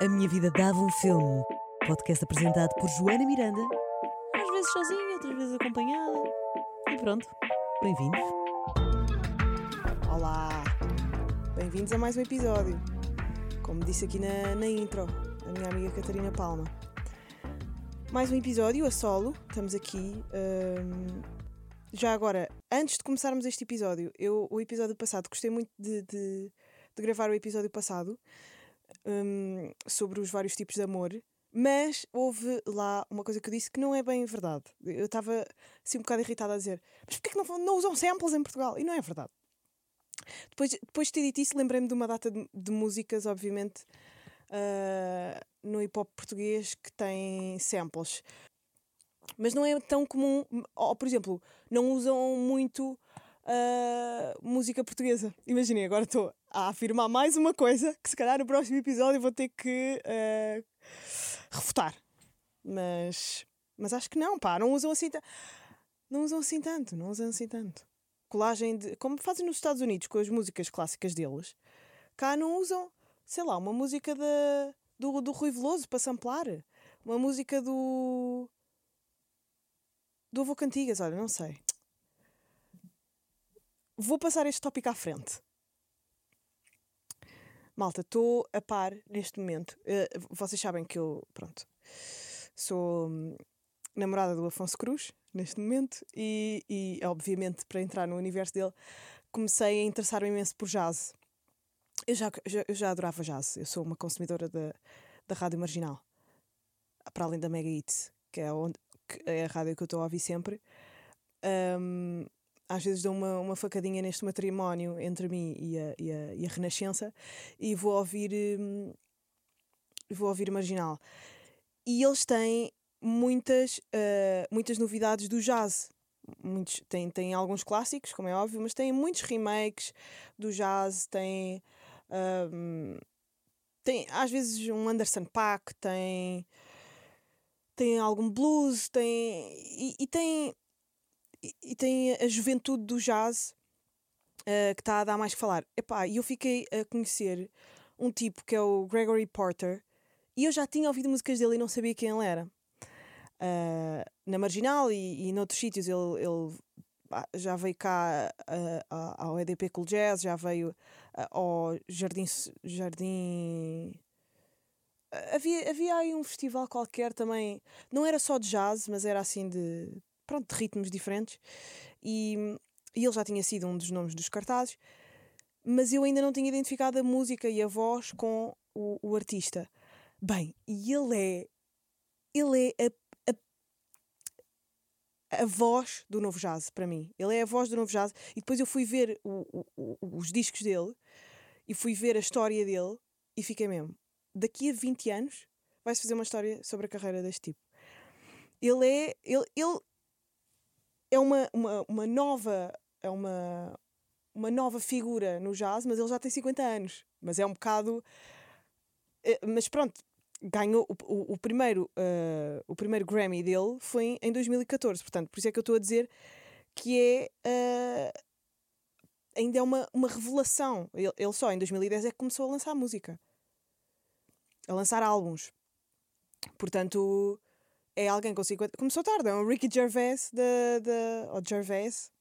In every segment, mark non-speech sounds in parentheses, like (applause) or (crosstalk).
A Minha Vida Dava um Filme. Podcast apresentado por Joana Miranda. Às vezes sozinha, outras vezes acompanhada. E pronto, bem-vindos. Olá! Bem-vindos a mais um episódio. Como disse aqui na, na intro, a minha amiga Catarina Palma. Mais um episódio a solo. Estamos aqui. hum, já agora, antes de começarmos este episódio, eu o episódio passado gostei muito de, de- de gravar o episódio passado hum, sobre os vários tipos de amor. Mas houve lá uma coisa que eu disse que não é bem verdade. Eu estava assim um bocado irritada a dizer: Mas porquê que não, não usam samples em Portugal? E não é verdade. Depois, depois de ter dito isso, lembrei-me de uma data de, de músicas, obviamente, ah, no hip hop português que tem samples. Mas não é tão comum, ou por exemplo, não usam muito ah, música portuguesa. Imaginem, agora estou a afirmar mais uma coisa que se calhar no próximo episódio vou ter que ah, refutar. Mas, mas acho que não, pá, não usam assim, ta- não usam assim tanto, não usam assim tanto colagem de. como fazem nos Estados Unidos com as músicas clássicas deles, cá não usam, sei lá, uma música da, do, do Rui Veloso para samplar, uma música do. do Avô Cantigas, olha, não sei. Vou passar este tópico à frente. Malta, estou a par neste momento. Eh, vocês sabem que eu, pronto, sou hum, namorada do Afonso Cruz neste momento e, e, obviamente para entrar no universo dele comecei a interessar-me imenso por jazz. Eu já, já, eu já adorava jazz, eu sou uma consumidora da, da rádio marginal, para além da Mega Hits, que é, onde, que é a rádio que eu estou a ouvir sempre. Hum, às vezes dou uma, uma facadinha neste matrimónio entre mim e a, e a, e a Renascença e vou ouvir, hum, vou ouvir marginal. E eles têm muitas, eh, muitas novidades do jazz. Muitos, tem, tem alguns clássicos, como é óbvio, mas tem muitos remakes do jazz, ahm, tem às vezes um Anderson Paak, tem, tem algum blues, tem, e, e tem, e, tem a juventude do jazz eh, que está a dar mais que falar. E eu fiquei a conhecer um tipo que é o Gregory Porter, e eu já tinha ouvido músicas dele e não sabia quem ele era. Ah, na Marginal e, e noutros sítios ele, ele já veio cá ah, ao EDP Cool Jazz, já veio ah, ao Jardim. Jardim havia, havia aí um festival qualquer também, não era só de jazz, mas era assim de, pronto, de ritmos diferentes. E, e ele já tinha sido um dos nomes dos cartazes, mas eu ainda não tinha identificado a música e a voz com o, o artista. Bem, e ele é. Ele é a, a, a voz do novo jazz para mim. Ele é a voz do novo jazz. E depois eu fui ver o- o- os discos dele e fui ver a história dele e fiquei mesmo. Daqui a 20 anos vai-se fazer uma história sobre a carreira deste tipo. Ele é. Ele, ele é uma, uma, uma nova. É uma, uma nova figura no jazz, mas ele já tem 50 anos. Mas é um bocado. eh, Mas pronto, ganhou o, o, o primeiro, eh, o primeiro Grammy dele foi em 2014. Portanto, por isso é que eu estou a dizer que é. eh, ainda é uma, uma revelação. Ele, ele só em 2010 é que começou a lançar música, a lançar álbuns. Portanto, é alguém com 50. Começou tarde, é um Ricky Gervais da. da ou Gervais.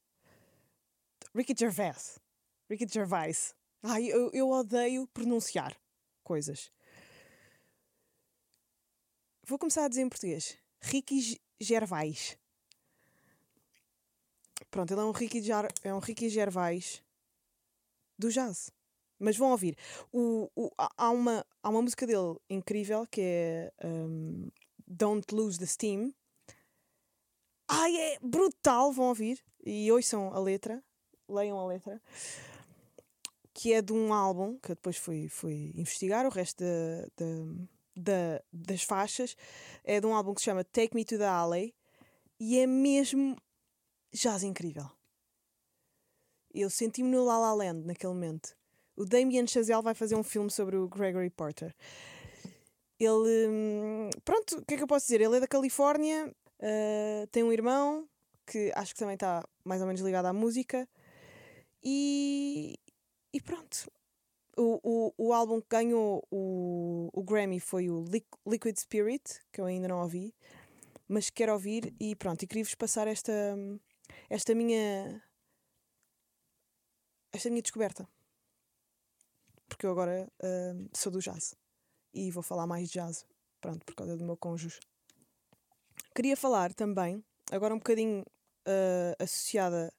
Ricky Gervais. Ricky Gervais. Ai, eu, eu odeio pronunciar coisas. Vou começar a dizer em português. Ricky Gervais. Pronto, ele é um Ricky, Jar, é um Ricky Gervais do jazz. Mas vão ouvir. O, o, há, uma, há uma música dele incrível que é um, Don't Lose the Steam. Ai, é brutal! Vão ouvir. E ouçam a letra. Leiam a letra. Que é de um álbum que eu depois fui, fui investigar. O resto da, da- da- das faixas é de um álbum que se chama Take Me to the Alley. E é mesmo jazz incrível. Eu senti-me no La La Land naquele momento. O Damien Chazelle vai fazer um filme sobre o Gregory Porter. Ele. hum, Pronto, o que é que eu posso dizer? Ele é da Califórnia, ah, tem um irmão que acho que também está mais ou menos ligado à música. E. E pronto. o, o, o álbum que ganhou o, o Grammy foi o Liquid Spirit, que eu ainda não ouvi, mas quero ouvir e pronto, e queria-vos passar esta, esta minha esta minha descoberta. Porque eu agora uh, sou do jazz e vou falar mais de jazz, pronto, por causa do meu cônjuge. Queria falar também, agora um bocadinho uh, associada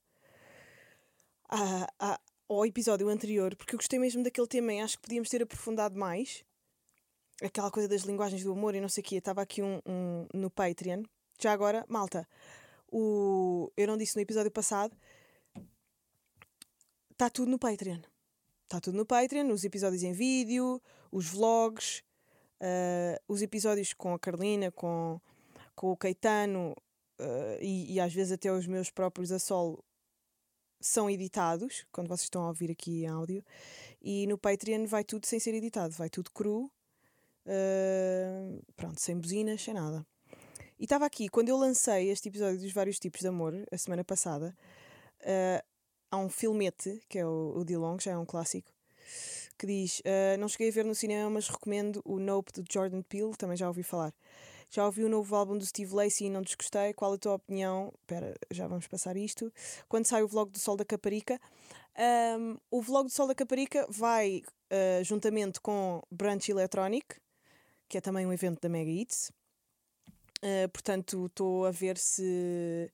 a, a, ao episódio anterior, porque eu gostei mesmo daquele tema e acho que podíamos ter aprofundado mais. Aquela coisa das linguagens do amor e não sei o quê. Estava aqui um, um, no Patreon. Já agora, malta, o, eu não disse no episódio passado, está tudo no Patreon. Está tudo no Patreon, os episódios em vídeo, os vlogs, uh, os episódios com a Carolina, com, com o Caetano uh, e, e, às vezes até os meus próprios a solo são editados, quando vocês estão a ouvir aqui em áudio, e no Patreon vai tudo sem ser editado, vai tudo cru, uh, pronto, sem buzinas, sem nada. E estava aqui, quando eu lancei este episódio dos vários tipos de amor, a semana passada, uh, há um filmete, que é o, o Dilong, já é um clássico, que diz: uh, Não cheguei a ver no cinema, mas recomendo o Nope do Jordan Peele, também já ouvi falar. Já ouvi o novo álbum do Steve Lacey e não desgostei. Qual a tua opinião? Espera, já vamos passar isto. Quando sai o vlog do Sol da Caparica? Um, o vlog do Sol da Caparica vai uh, juntamente com Brunch Electronic, que é também um evento da Mega Eats. Uh, portanto, estou a ver se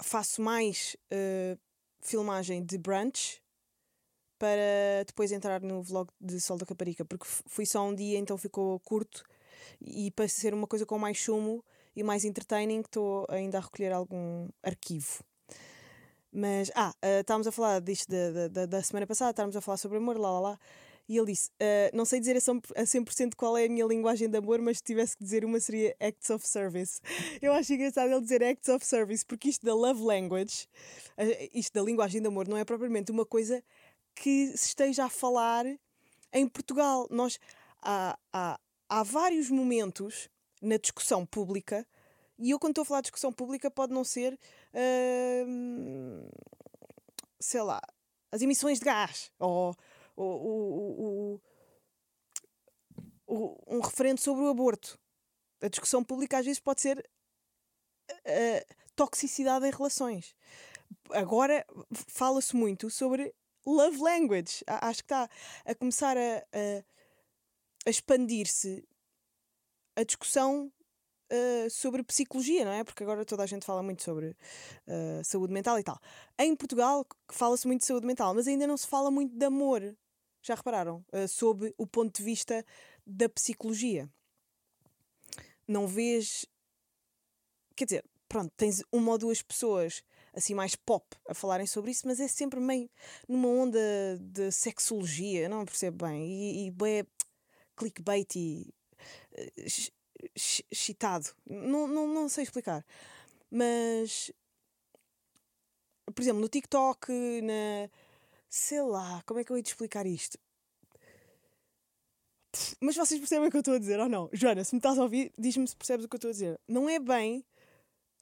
faço mais uh, filmagem de brunch para depois entrar no vlog de Sol da Caparica, porque fui só um dia, então ficou curto e para ser uma coisa com mais sumo e mais entertaining, estou ainda a recolher algum arquivo. Mas, ah, uh, estávamos a falar disto da, da, da semana passada, estávamos a falar sobre amor, lá lá lá. E ele disse: uh, Não sei dizer a 100% qual é a minha linguagem de amor, mas se tivesse que dizer uma seria acts of service. Eu acho engraçado ele dizer acts of service, porque isto da love language, uh, isto da linguagem de amor, não é propriamente uma coisa que se esteja a falar em Portugal. Nós, há, há, há vários momentos na discussão pública, e eu, quando estou a falar de discussão pública, pode não ser, uh, sei lá, as emissões de gás, ou, ou, ou, ou um referendo sobre o aborto. A discussão pública às vezes pode ser uh, toxicidade em relações. Agora fala-se muito sobre love language. Acho que está a começar a, a a expandir-se a discussão uh, sobre psicologia, não é? Porque agora toda a gente fala muito sobre uh, saúde mental e tal. Em Portugal fala-se muito de saúde mental, mas ainda não se fala muito de amor. Já repararam? Uh, sob o ponto de vista da psicologia. Não vês. Quer dizer, pronto, tens uma ou duas pessoas assim mais pop a falarem sobre isso, mas é sempre meio numa onda de sexologia, não percebo bem. E, e bem, clickbait e excitado. Não, não, não sei explicar. Mas, por exemplo, no TikTok, na. Sei lá, como é que eu ia te explicar isto? Mas vocês percebem o que eu estou a dizer ou não? Joana, se me estás a ouvir, diz-me se percebes o que eu estou a dizer. Não é bem.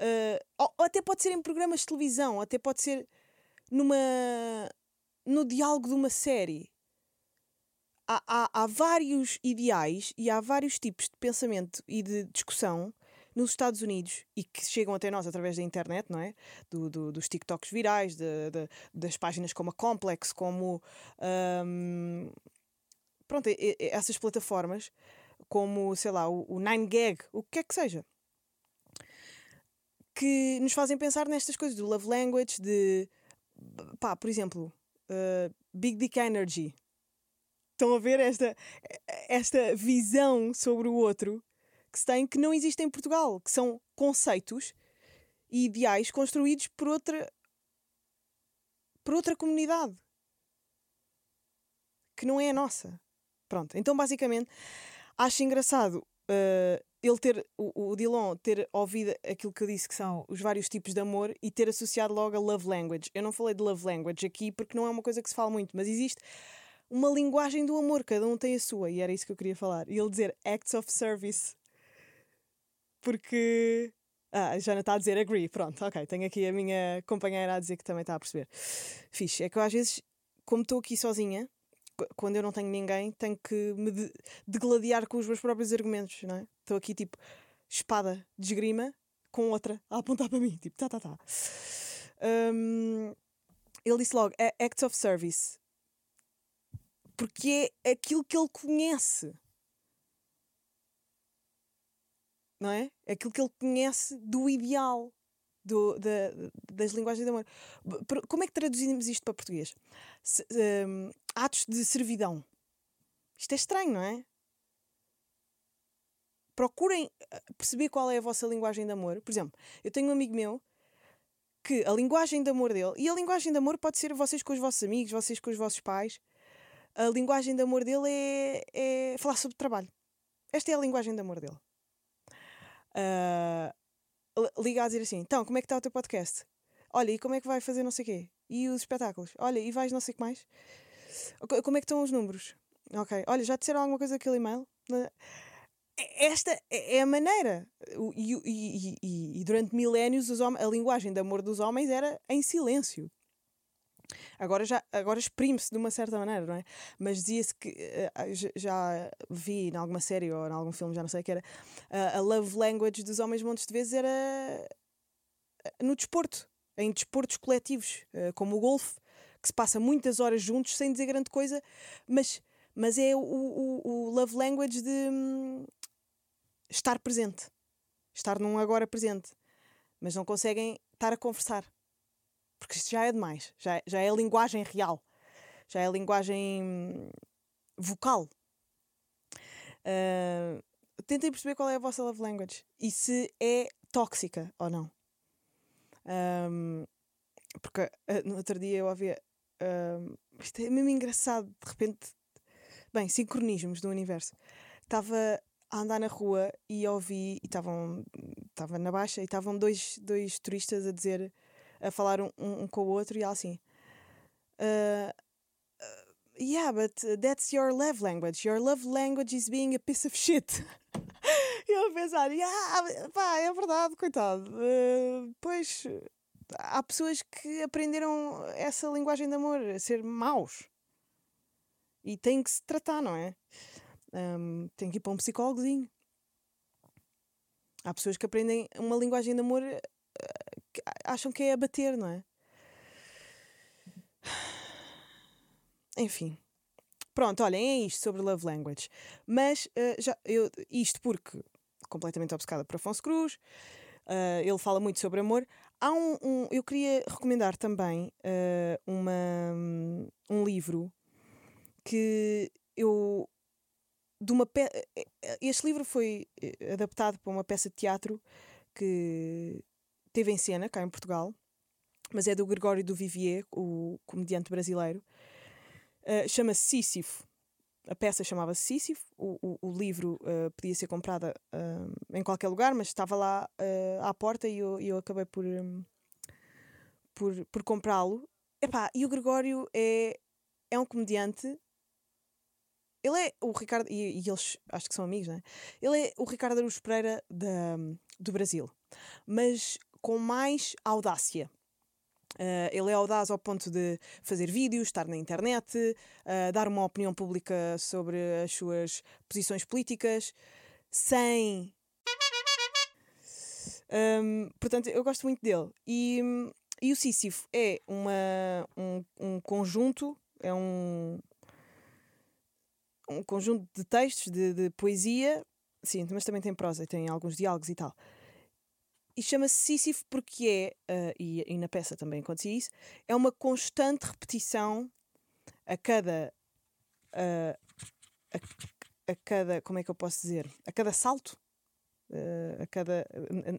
Uh, ou, ou, até pode ser em programas de televisão, até pode ser numa. no diálogo de uma série há, há, há vários ideais e há vários tipos de pensamento e de discussão nos Estados Unidos e que chegam até nós através da internet, não é? Do, do, dos TikToks virais, de, de, das páginas como a Complex, como. Um, pronto, essas plataformas, como, sei lá, o, o 9gag, o que quer que seja. Que nos fazem pensar nestas coisas do love language, de. pá, por exemplo, uh, Big Dick Energy. Estão a ver esta, esta visão sobre o outro que se tem que não existe em Portugal, que são conceitos e ideais construídos por outra por outra comunidade que não é a nossa. Pronto, então basicamente acho engraçado uh, ele ter, o, o Dilon ter ouvido aquilo que eu disse que são os vários tipos de amor e ter associado logo a love language. Eu não falei de love language aqui porque não é uma coisa que se fala muito, mas existe uma linguagem do amor, cada um tem a sua, e era isso que eu queria falar. E ele dizer acts of service. Porque. Ah, a Jana está a dizer agree, pronto, ok. Tenho aqui a minha companheira a dizer que também está a perceber. Fixe, é que eu às vezes, como estou aqui sozinha, quando eu não tenho ninguém, tenho que me de- degladiar com os meus próprios argumentos, não é? Estou aqui tipo espada de esgrima com outra a apontar para mim, tipo tá, tá, tá. Hum, ele disse logo: "A- Acts of Service. Porque é aquilo que ele conhece. Não é? É aquilo que ele conhece do ideal do, da, das linguagens de amor. Como é que traduzimos isto para português? Se- hum, atos de servidão. Isto é estranho, não é? Procurem eh, perceber qual é a vossa linguagem de amor. Por exemplo, eu tenho um amigo meu que a linguagem de amor dele, e a linguagem de amor pode ser vocês com os vossos amigos, vocês com os vossos pais, a linguagem de amor dele é, é falar sobre trabalho. Esta é a linguagem de amor dele. Ah, li- liga a dizer assim: então, como é que está o teu podcast? Olha, e como é que vai fazer não sei o quê? E os espetáculos? Olha, e vais não sei o que mais? Co- Como é que estão os números? Ok, olha, já disseram alguma coisa daquele e-mail? Não- Esta é a maneira. O- E, o- e- e- e- durante milénios a linguagem de amor dos homens era em silêncio. Agora já agora exprime-se de uma certa maneira, não é? Mas dizia-se que ah, já- vi em alguma série ou em algum filme, já não sei, que era ah, a love language dos homens montes de vezes era eh, no desporto, em desportos coletivos, eh, como o golfe, que se passa muitas horas juntos sem dizer grande coisa, mas, mas é o, o, o love language de hum, estar presente, estar num agora presente, mas não conseguem estar a conversar, porque isto já é demais, já, já é a linguagem real, já é a linguagem hum, vocal. Ah, tentem perceber qual é a vossa love language e se é tóxica ou não. Ahm, porque ah, no outro dia eu ouvia. Ahm, isto é mesmo engraçado, de repente. Bem, sincronismos do universo. Estava a andar na rua e ouvi. E estavam. Estava na baixa e estavam dois, dois turistas a dizer. a falar um, um, com o outro e ela assim. "Ah, ah, yeah, but uh, that's your love language. Your love language is being a piece of shit. (laughs) E eu a pensar, yeah, pá, é verdade, coitado. Uh, pois há pessoas que aprenderam essa linguagem de amor, a ser maus. E têm que se tratar, não é? Um, tem que ir para um psicólogozinho. Há pessoas que aprendem uma linguagem de amor eh, que acham que é abater, não é? Enfim. Pronto, olhem, é isto sobre love language. Mas eh, já, eu, isto porque completamente obcecada por Afonso Cruz, eh, ele fala muito sobre amor. Há um, um- eu queria recomendar também eh, uma, um livro que eu de uma pe... eh, este livro foi eh, adaptado para uma peça de teatro que teve em cena cá em Portugal, mas é do Gregório do Vivier, o comediante brasileiro. Uh, chama-se Sísifo. A peça chamava-se Sísifo. O, o, o livro uh, podia ser comprada uh, em qualquer lugar, mas estava lá uh, à porta e eu, eu acabei por, um, por, por comprá-lo. Epá, E o Gregório é, é um comediante. Ele é o Ricardo, e, e eles acho que são amigos, não é? Ele é o Ricardo Araújo Pereira da, do Brasil, mas com mais audácia. Uh, ele é audaz ao ponto de fazer vídeos, estar na internet, uh, dar uma opinião pública sobre as suas posições políticas, sem. Um, portanto, eu gosto muito dele. E, e o Sísifo é uma, um, um conjunto, é um, um conjunto de textos, de, de poesia, sim, mas também tem prosa, tem alguns diálogos e tal. E chama-se Sísifo porque é, uh, e, e, na peça também acontecia isso, é uma constante repetição a cada. Uh, a, a, cada. Como é que eu posso dizer? A cada salto. Uh, a cada,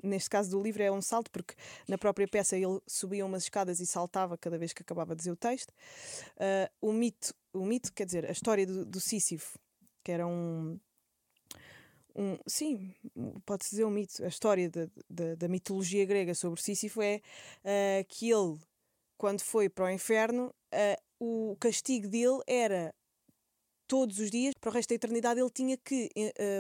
neste caso do livro é um salto, porque na própria peça ele subia umas escadas e saltava cada vez que acabava de dizer o texto. o mito, o mito, quer dizer, a história do, do Sísifo, que era um, um, sim, pode-se dizer um mito. A história da, da, da mitologia grega sobre Sísifo é uh, que ele, quando foi para o inferno, uh, o castigo dele era todos os dias, para o resto da eternidade, ele tinha que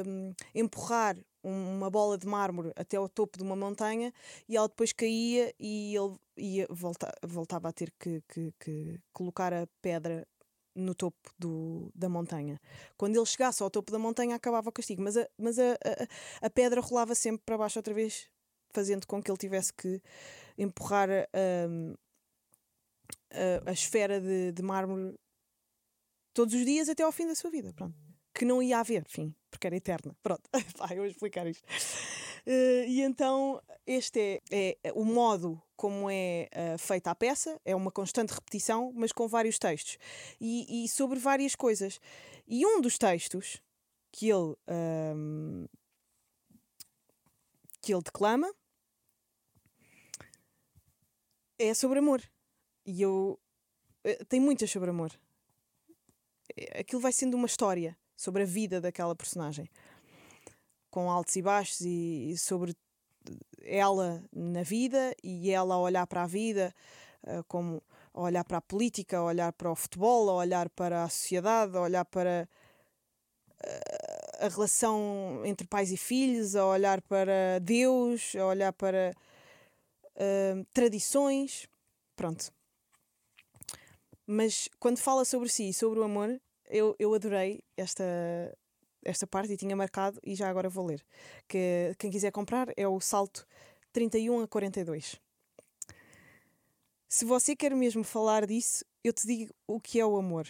um, empurrar uma bola de mármore até ao topo de uma montanha e ela depois caía e ele ia volta, voltava a ter que, que, que colocar a pedra no topo do, da montanha. Quando ele chegasse ao topo da montanha, acabava o castigo, mas a, mas a, a, a pedra rolava sempre para baixo outra vez, fazendo com que ele tivesse que empurrar a, a, a esfera de, de mármore todos os dias até ao fim da sua vida. Pronto. Que não ia haver fim, porque era eterna. Pronto, (laughs) vai, eu vou explicar isto. Uh, e então, este é, é, o modo como é uh, feita a peça, é uma constante repetição, mas com vários textos e, e sobre várias coisas. E um dos textos que ele, um, que ele declama é sobre amor. E eu. Uh, tem muitas sobre amor. Aquilo vai sendo uma história sobre a vida daquela personagem, com altos e baixos, e, sobre ela na vida e ela a olhar para a vida, uh, como a olhar para a política, a olhar para o futebol, a olhar para a sociedade, a olhar para uh, a relação entre pais e filhos, a olhar para Deus, a olhar para uh, tradições. Pronto. Mas quando fala sobre si e sobre o amor, eu, eu adorei esta, esta parte e tinha marcado e já agora vou ler. Que quem quiser comprar é o salto 31 a 42. Se você quer mesmo falar disso, eu te digo o que é o amor.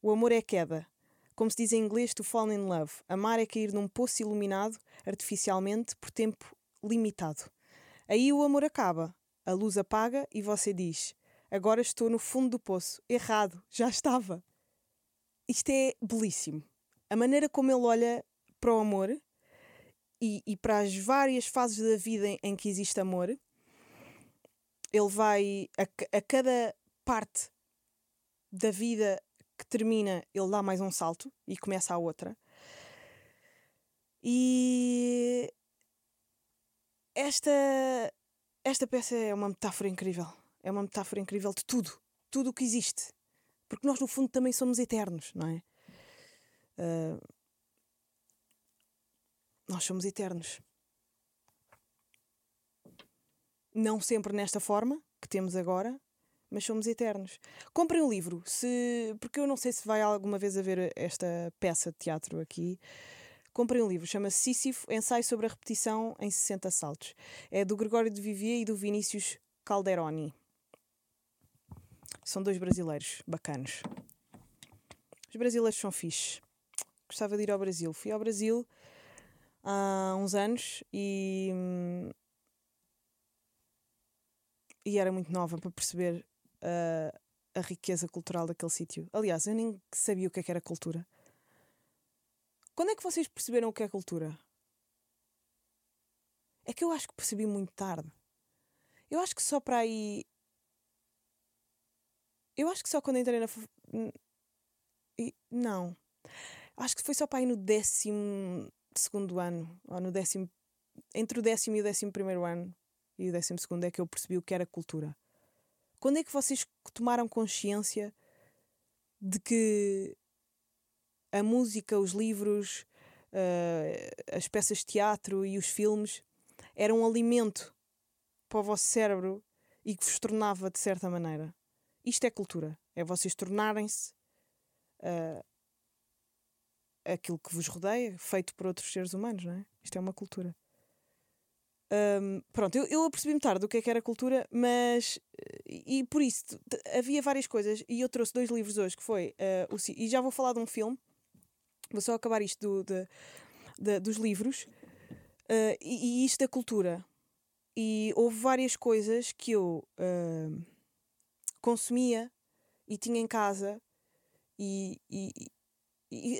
O amor é queda. Como se diz em inglês, to fall in love. Amar é cair num poço iluminado artificialmente por tempo limitado. Aí o amor acaba, a luz apaga e você diz: Agora estou no fundo do poço. Errado, já estava. Isto é belíssimo a maneira como ele olha para o amor e, e para as várias fases da vida em, em que existe amor, ele vai a, a cada parte da vida que termina, ele dá mais um salto e começa a outra. E esta, esta peça é uma metáfora incrível. É uma metáfora incrível de tudo. Tudo o que existe. Porque nós, no fundo, também somos eternos, não é? Uh, nós somos eternos. Não sempre nesta forma que temos agora, mas somos eternos. Comprem um livro, se porque eu não sei se vai alguma vez haver esta peça de teatro aqui. Comprem um livro, chama-se Sísifo, Ensaio sobre a Repetição em 60 Saltos. É do Gregório de Vivier e do Vinícius Calderoni. São dois brasileiros bacanos. Os brasileiros são fixes gostava de ir ao Brasil. Fui ao Brasil há uns anos e. e era muito nova para perceber uh, a riqueza cultural daquele sítio. Aliás, eu nem sabia o que, é que era cultura. Quando é que vocês perceberam o que é cultura? É que eu acho que percebi muito tarde. Eu acho que só para aí. Eu acho que só quando entrei na. Não acho que foi só para aí no décimo segundo ano, ou no décimo, entre o décimo e o décimo primeiro ano e o décimo segundo é que eu percebi o que era cultura. Quando é que vocês tomaram consciência de que a música, os livros, uh, as peças de teatro e os filmes eram um alimento para o vosso cérebro e que vos tornava de certa maneira? Isto é cultura. É vocês tornarem-se uh, aquilo que vos rodeia, feito por outros seres humanos, não é? Isto é uma cultura. Um, pronto, eu, eu apercebi-me tarde do que é que era cultura, mas. E, e por isso, havia várias coisas, e eu trouxe dois livros hoje, que foi. Uh, o, e já vou falar de um filme, vou só acabar isto do, de, de, dos livros, uh, e, e, isto da cultura. E houve várias coisas que eu uh, consumia e tinha em casa, e,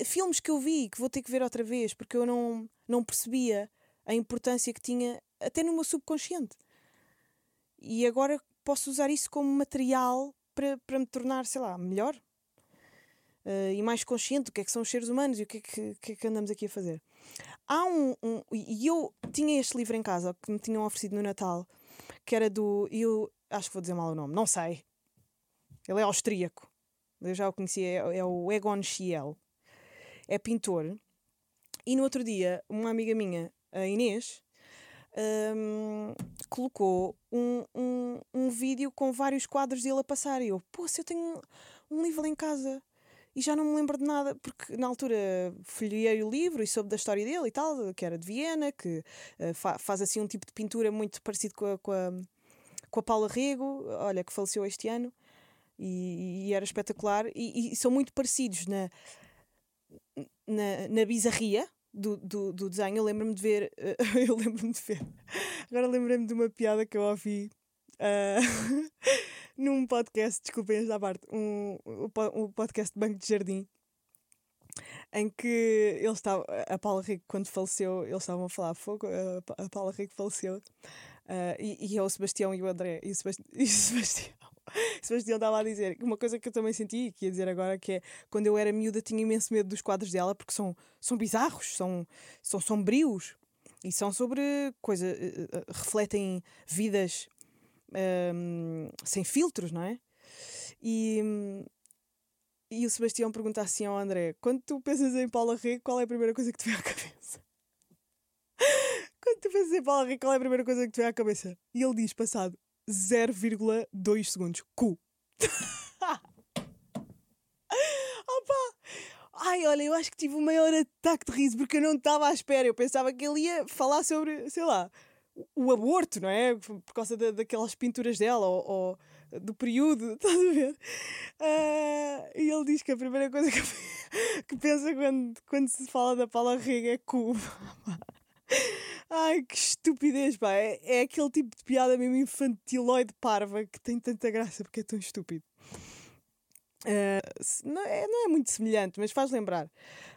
filmes que eu vi que vou ter que ver outra vez porque eu não, não percebia a importância que tinha até no meu subconsciente. E agora posso usar isso como material para, para me tornar, sei lá, melhor uh, e mais consciente do que é que são os seres humanos e o que é que, que, é que andamos aqui a fazer. Há um, um, E eu tinha este livro em casa que me tinham oferecido no Natal, que era do. Eu acho que vou dizer mal o nome, não sei. Ele é austríaco. Eu já o conhecia, é, é o Egon Schiele é pintor. E no outro dia, uma amiga minha, a Inês, um, colocou um, um, um vídeo com vários quadros dele a passar. E eu, pô, se eu tenho um livro em casa. e já não me lembro de nada, porque na altura folhei o livro e soube da história dele e tal, que era de Viena, que uh, fa faz assim um tipo de pintura muito parecido com a, com a, com a Paula Rego, olha, que faleceu este ano, e, e era espetacular, e, e, são muito parecidos na, na, na bizarria. Do, do, do desenho, eu lembro-me de ver. Uh, (laughs) eu lembro-me de ver. Agora lembrei-me de uma piada que eu ouvi uh, (laughs) num podcast, desculpem esta parte, um, um podcast de Banco de Jardim, em que ele estava, a Paula Rico, quando faleceu, eles estavam a falar fogo, a, Paula Rico faleceu, uh, e, e é o Sebastião e o André, e o, Sebast (laughs) e o Sebastião. (laughs) Sebastião estava a dizer uma coisa que eu também senti, que ia dizer agora, que é quando eu era miúda tinha imenso medo dos quadros dela porque são, são bizarros, são, são sombrios e são sobre coisa, uh, refletem vidas um, sem filtros, não é? E, e o Sebastião pergunta assim ao André: quando tu pensas em Paula Rego, qual é a primeira coisa que te vem à cabeça? (laughs) quando tu pensas em Paula Rego, qual é a primeira coisa que te vem à cabeça? E ele diz, passado 0,2 segundos: cu. (laughs) Opa! Ai, olha, eu acho que tive o maior ataque de riso porque eu não estava à espera. Eu pensava que ele ia falar sobre, sei lá, o aborto, não é? Por causa da, daquelas pinturas dela, ou, ou, do período, (laughs) estás a ver? Uh, e ele diz que a primeira coisa que, (laughs) que pensa quando, quando se fala da Paula Rega é Cuba. Ai, que estupidez, pá. É, é aquele tipo de piada mesmo infantiloide parva que tem tanta graça porque é tão estúpido. Uh, não, é, não é muito semelhante, mas faz lembrar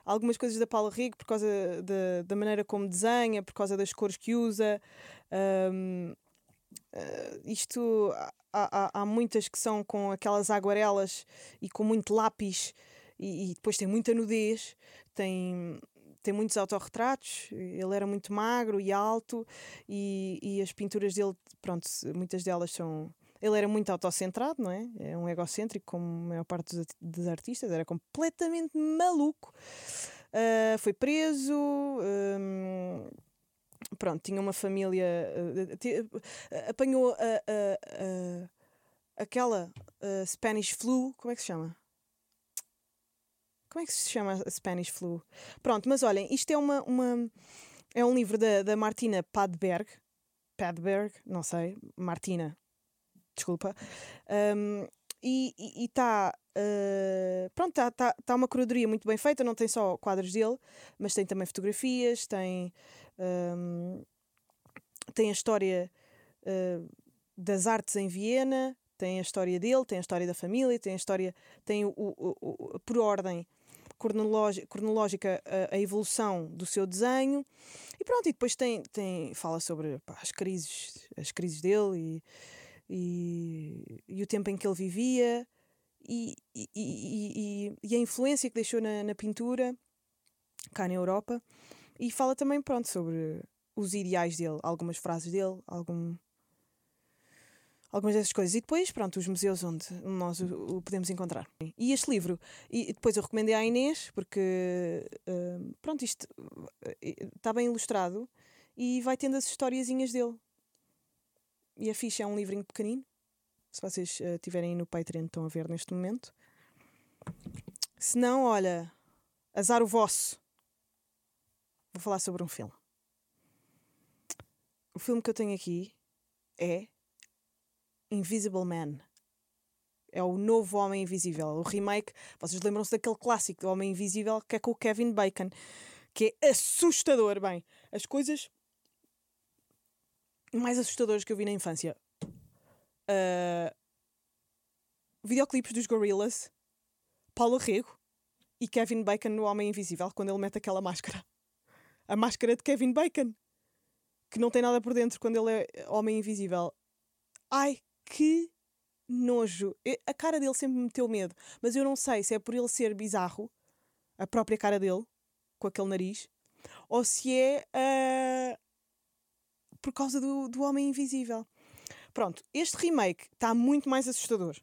algumas coisas da Paula Rigo por causa de, da maneira como desenha, por causa das cores que usa. Um, uh, ah, isto há, há, há, muitas que são com aquelas aguarelas e com muito lápis, e, e depois tem muita nudez, tem, tem muitos autorretratos. Ele era muito magro e alto, e, e as pinturas dele, pronto, muitas delas são ele era muito autocentrado, não é? É um egocêntrico, como a maior parte dos, dos artistas, era completamente maluco. Uh, foi preso. Um, pronto, tinha uma família. Uh, apanhou aquela Spanish flu. Como é que se chama? Como é que se chama a Spanish flu? Pronto, mas olhem, isto é uma. uma é um livro da, da Martina Padberg. Padberg, não sei, Martina, desculpa. Um, e está. Uh, pronto, está tá, tá uma curadoria muito bem feita, não tem só quadros dele, mas tem também fotografias, tem, um, tem a história uh, das artes em Viena, tem a história dele, tem a história da família, tem a história, tem o, o, o por ordem cronológica, a, a, evolução do seu desenho. E pronto, e depois tem, tem fala sobre pá, as crises, as crises dele e e, e o tempo em que ele vivia e, e, e, e a influência que deixou na, na, pintura cá na Europa. E fala também pronto sobre os ideais dele, algumas frases dele, algum, algumas dessas coisas. E depois, pronto, os museus onde nós o, o podemos encontrar. E este livro, e depois eu recomendei à Inês, porque, uh, pronto, isto está bem ilustrado e vai tendo as historiazinhas dele. E a ficha é um livrinho pequenino. Se vocês uh, no Patreon, estão a ver neste momento. Se não, olha, azar o vosso. Vou falar sobre um filme. O filme que eu tenho aqui é Invisible Man. É o novo Homem Invisível, o remake. Vocês lembram-se daquele clássico do Homem Invisível que é com o Kevin Bacon, que é assustador. Bem, as coisas mais assustadores que eu vi na infância. Uh, videoclipes dos Gorillaz, Paulo Rego e Kevin Bacon no Homem Invisível, quando ele mete aquela máscara. A máscara de Kevin Bacon, que não tem nada por dentro quando ele é Homem Invisível. Ai, que nojo. A cara dele sempre me meteu medo, mas eu não sei se é por ele ser bizarro, a própria cara dele, com aquele nariz, ou se é. Uh, por causa do, do Homem Invisível. Pronto, este remake está muito mais assustador.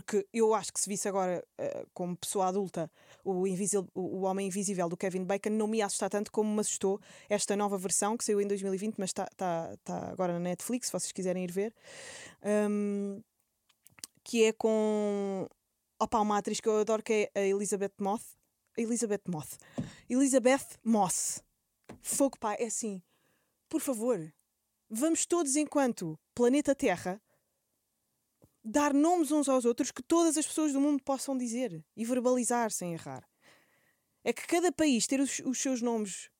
Porque eu acho que se visse agora, uh, como pessoa adulta, o, Invisil, o, Homem Invisível do Kevin Bacon, não me assustar tanto como me assustou esta nova versão que saiu em 2020, mas está tá, tá agora na Netflix, se vocês quiserem ir ver. Um, que é com Opa, uma atriz que eu adoro que é a Elizabeth Moth. Elizabeth Moth. Elizabeth Moss. Fogo, pá, é assim. Por favor, vamos todos, enquanto planeta Terra, dar nomes uns aos outros que todas as pessoas do mundo possam dizer e verbalizar sem errar. É que cada país ter os, os seus nomes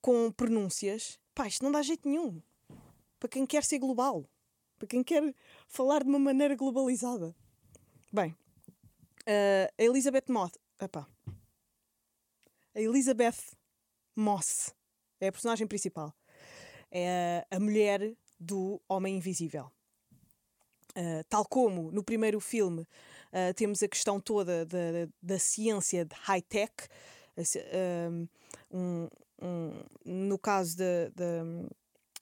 com pronúncias, pá, isto não dá jeito nenhum. Para quem quer ser global. Para quem quer falar de uma maneira globalizada. Bem, uh, Elizabeth Moss. Epá. A Elizabeth Moss é a personagem principal. É a mulher do Homem Invisível. Uh, tal como no primeiro filme uh, temos a questão toda da, da ciência de high-tech, um, um, no caso de, de,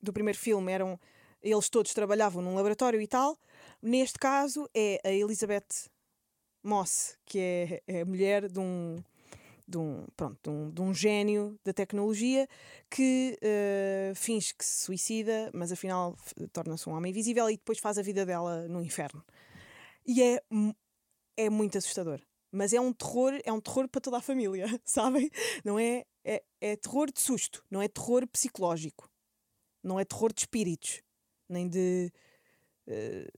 do primeiro filme eram eles todos trabalhavam num laboratório e tal. Neste caso é a Elizabeth Moss, que é, é a mulher de um, de um, pronto, de um, de um gênio da tecnologia que uh, finge que se suicida, mas afinal torna-se um homem invisível e depois faz a vida dela no inferno. E é, é muito assustador. Mas é um terror, é um terror para toda a família, (laughs) sabem? Não é, é, é terror de susto, não é terror psicológico, não é terror de espíritos, nem de. Uh,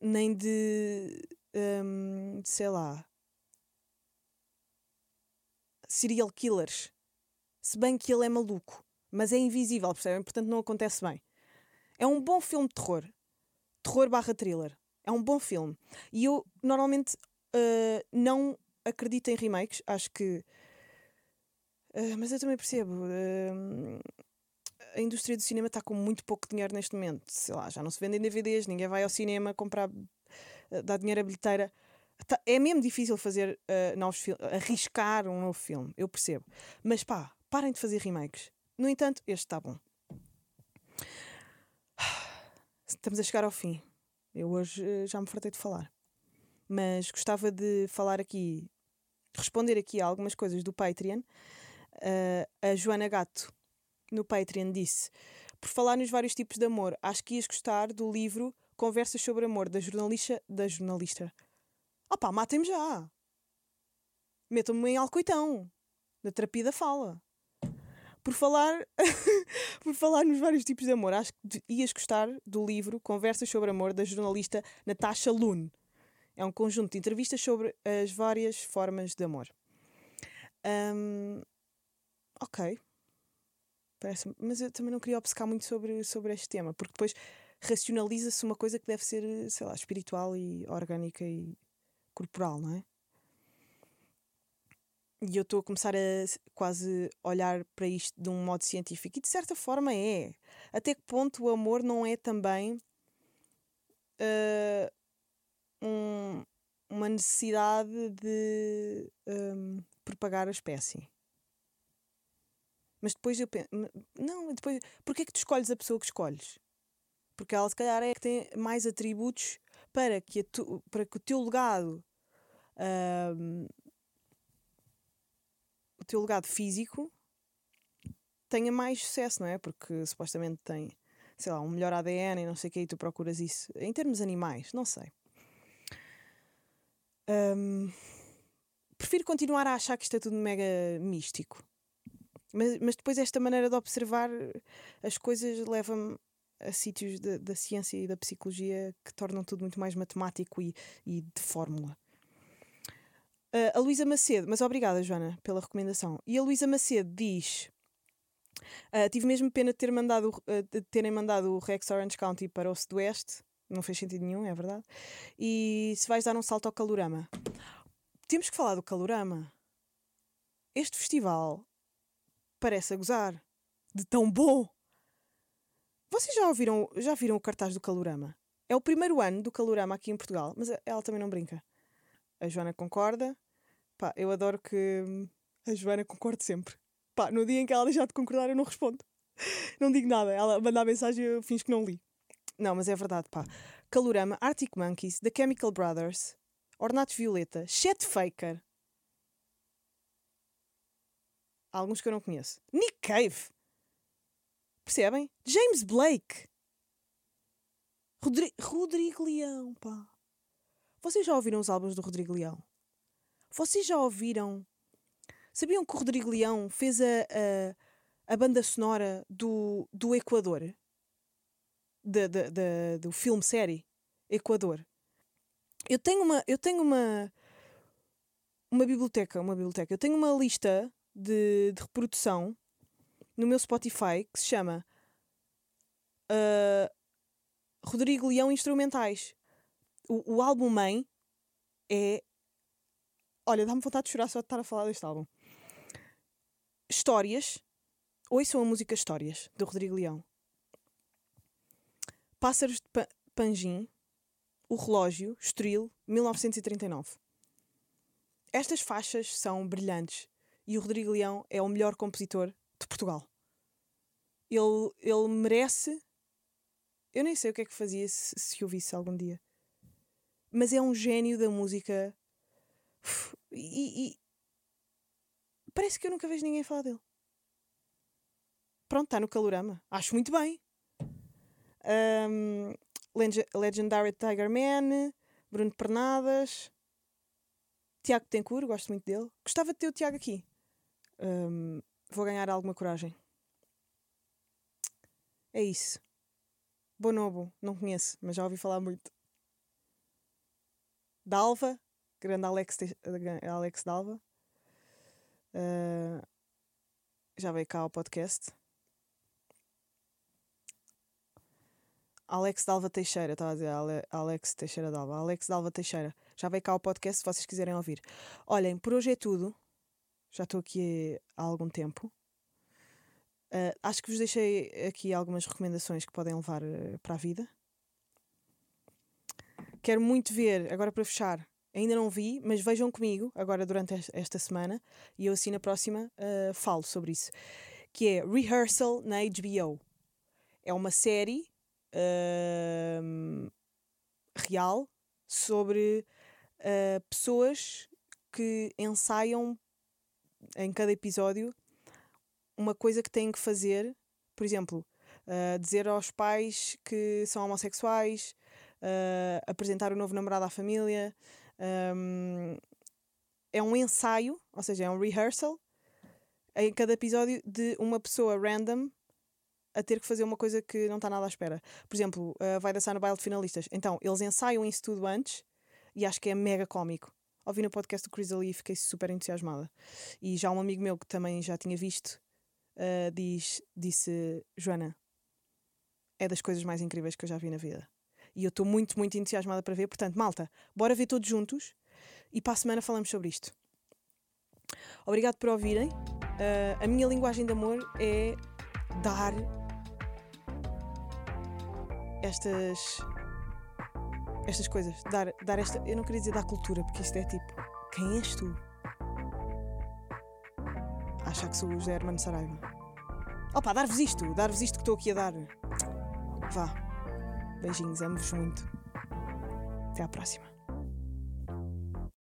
nem de. Um, sei lá serial killers. Se bem que ele é maluco, mas é invisível, percebem? Portanto, não acontece bem. É um bom filme de terror. Terror barra thriller. É um bom filme. E eu, normalmente, uh, não acredito em remakes. Acho que. Uh, mas eu também percebo. Uh, a indústria do cinema está com muito pouco dinheiro neste momento. Sei lá, já não se vendem DVDs, ninguém vai ao cinema comprar. dar dinheiro à bilheteira. Tá, é mesmo difícil fazer uh, novos arriscar um novo filme, eu percebo. Mas pá, parem de fazer remakes. No entanto, este está bom. Estamos a chegar ao fim. Eu hoje uh, já me fartei de falar. Mas gostava de falar aqui, responder aqui a algumas coisas do Patreon. Uh, a Joana Gato, no Patreon, disse: Por falar nos vários tipos de amor, acho que ias gostar do livro Conversas sobre Amor, da jornalista, da jornalista Opá, matem-me já. Metam-me em alcoitão. Na terapia da fala. Por falar, (laughs) por falar nos vários tipos de amor, acho que ias gostar do livro Conversas sobre Amor da jornalista Natasha Lune. É um conjunto de entrevistas sobre as várias formas de amor. Um, ok. Parece mas eu também não queria obcecar muito sobre, sobre este tema, porque depois racionaliza-se uma coisa que deve ser, sei lá, espiritual e orgânica e corporal, não é? E eu estou a começar a quase olhar para isto de um modo científico. E de certa forma é. Até que ponto o amor não é também uh, um, uma necessidade de um, propagar a espécie? Mas depois eu penso, não, depois, porquê é que tu escolhes a pessoa que escolhes? Porque ela se calhar é que tem mais atributos para que, tu, para que o teu legado uh, o teu legado físico tenha mais sucesso, não é? Porque supostamente tem, sei lá, um melhor ADN e não sei o que, e tu procuras isso. Em termos animais, não sei. Um, prefiro continuar a achar que isto é tudo mega místico. Mas, mas depois esta maneira de observar as coisas leva-me a sítios de, da ciência e da psicologia que tornam tudo muito mais matemático e, e de fórmula. Uh, a Luísa Macedo, mas obrigada, Joana, pela recomendação. E a Luísa Macedo diz: uh, Tive mesmo pena de, ter mandado, uh, terem mandado o Rex Orange County para o Sudoeste. Não fez sentido nenhum, é verdade. E se vais dar um salto ao Calorama. Temos que falar do Calorama. Este festival parece a gozar. De tão bom! Vocês já ouviram, já viram o cartaz do Calorama? É o primeiro ano do Calorama aqui em Portugal, mas ela também não brinca. A Joana concorda. Pá, eu adoro que a Joana concorde sempre. Pá, no dia em que ela deixar de concordar, eu não respondo. (laughs) Não digo nada. Ela manda a mensagem e eu finjo que não li. Não, mas é verdade, pá. Calorama, Arctic Monkeys, The Chemical Brothers, Ornatos Violeta, Chet Faker. Há alguns que eu não conheço. Nick Cave. Percebem? James Blake. Rodri Rodrigo Leão, pá. Vocês já ouviram os álbuns do Rodrigo Leão? Vocês já ouviram? Sabiam que o Rodrigo Leão fez a, a, a banda sonora do, do Equador? De, de, de, do filme-série Equador. Eu tenho uma. Eu tenho uma. Uma biblioteca, uma biblioteca. Eu tenho uma lista de, de reprodução no meu Spotify que se chama uh, Rodrigo Leão Instrumentais. O, o álbum Mãe é. Olha, dá-me vontade de chorar só de estar a falar deste álbum. Histórias. Ouçam a música Histórias, do Rodrigo Leão. Pássaros de pa Panjim. O Relógio, Estoril, 1939. Estas faixas são brilhantes e o Rodrigo Leão é o melhor compositor de Portugal. Ele, ele merece. Eu nem sei o que é que fazia se, se visse algum dia. Mas é um gênio da música. E, e, parece que eu nunca vejo ninguém falar dele. Pronto, está no calorama. Acho muito bem. Um, Legendary Tiger Man, Bruno Pernadas, Tiago Tencourt, gosto muito dele. Gostava de ter o Tiago aqui. Um, vou ganhar alguma coragem. É isso. Bonobo, não conheço, mas já ouvi falar muito. Dalva, grande Alex, Alex Dalva. Uh, já veio cá ao podcast. Alex Dalva Teixeira, estava a dizer Ale, Alex Teixeira Dalva. Alex Dalva Teixeira. Já veio cá ao podcast se vocês quiserem ouvir. Olhem, por hoje é tudo. Já estou aqui há algum tempo. Uh, acho que vos deixei aqui algumas recomendações que podem levar uh, para a vida. Quero muito ver, agora para fechar, ainda não vi, mas vejam comigo agora durante esta semana e eu assim na próxima uh, falo sobre isso. Que é Rehearsal na HBO. É uma série real sobre pessoas que ensaiam em cada episódio uma coisa que têm que fazer, por exemplo, uh, dizer aos pais que são homossexuais, uh, apresentar o novo namorado à família. Um, é um ensaio, ou seja, é um rehearsal em cada episódio de uma pessoa random a ter que fazer uma coisa que não está nada à espera. Por exemplo, uh, vai dançar no baile de finalistas. Então, eles ensaiam isso tudo antes e acho que é mega cómico. Ouvi no podcast do Chris Ali e fiquei super entusiasmada. E já um amigo meu que também já tinha visto uh, diz, disse: Joana, é das coisas mais incríveis que eu já vi na vida. E eu estou muito, muito entusiasmada para ver. Portanto, malta, bora ver todos juntos e para a semana falamos sobre isto. Obrigado por ouvirem. Uh, a minha linguagem de amor é dar estas estas coisas, dar, dar esta, eu não queria dizer dar cultura, porque isto é tipo, quem és tu? Achar que sou o José Hermano Saraiva. Opa, dar-vos isto, dar-vos isto que estou aqui a dar. Vá. Beijinhos, amo-vos muito. Até à próxima.